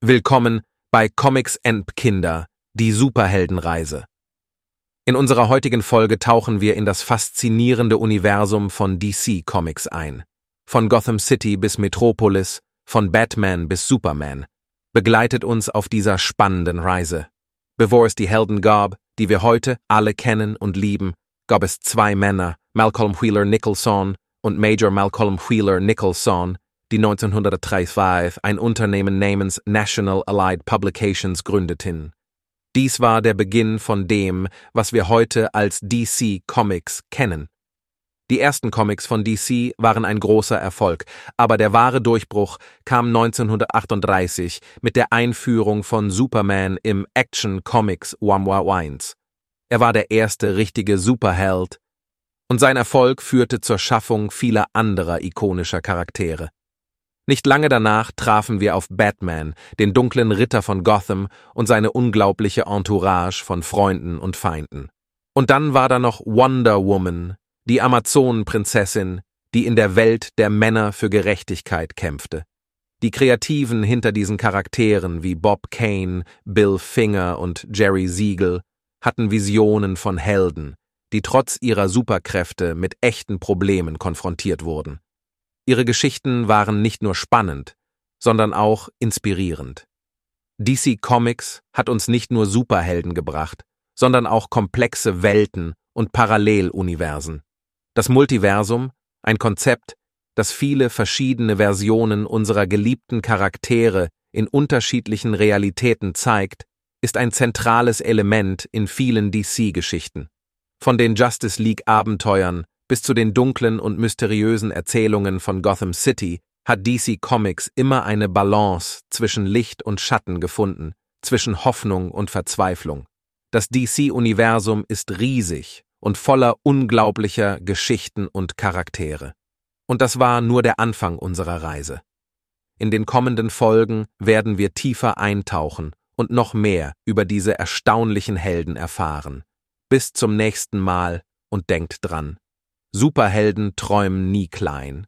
Willkommen bei Comics and Kinder, die Superheldenreise. In unserer heutigen Folge tauchen wir in das faszinierende Universum von DC Comics ein. Von Gotham City bis Metropolis, von Batman bis Superman. Begleitet uns auf dieser spannenden Reise. Bevor es die Helden gab, die wir heute alle kennen und lieben, gab es zwei Männer, Malcolm Wheeler Nicholson und Major Malcolm Wheeler Nicholson, die 1935 ein Unternehmen namens National Allied Publications gründeten. Dies war der Beginn von dem, was wir heute als DC Comics kennen. Die ersten Comics von DC waren ein großer Erfolg, aber der wahre Durchbruch kam 1938 mit der Einführung von Superman im Action Comics Wamwa Wines. Er war der erste richtige Superheld, und sein Erfolg führte zur Schaffung vieler anderer ikonischer Charaktere. Nicht lange danach trafen wir auf Batman, den dunklen Ritter von Gotham und seine unglaubliche Entourage von Freunden und Feinden. Und dann war da noch Wonder Woman, die Amazonenprinzessin, die in der Welt der Männer für Gerechtigkeit kämpfte. Die Kreativen hinter diesen Charakteren wie Bob Kane, Bill Finger und Jerry Siegel hatten Visionen von Helden, die trotz ihrer Superkräfte mit echten Problemen konfrontiert wurden. Ihre Geschichten waren nicht nur spannend, sondern auch inspirierend. DC Comics hat uns nicht nur Superhelden gebracht, sondern auch komplexe Welten und Paralleluniversen. Das Multiversum, ein Konzept, das viele verschiedene Versionen unserer geliebten Charaktere in unterschiedlichen Realitäten zeigt, ist ein zentrales Element in vielen DC-Geschichten. Von den Justice League-Abenteuern bis zu den dunklen und mysteriösen Erzählungen von Gotham City hat DC Comics immer eine Balance zwischen Licht und Schatten gefunden, zwischen Hoffnung und Verzweiflung. Das DC-Universum ist riesig und voller unglaublicher Geschichten und Charaktere. Und das war nur der Anfang unserer Reise. In den kommenden Folgen werden wir tiefer eintauchen und noch mehr über diese erstaunlichen Helden erfahren. Bis zum nächsten Mal und denkt dran. Superhelden träumen nie klein.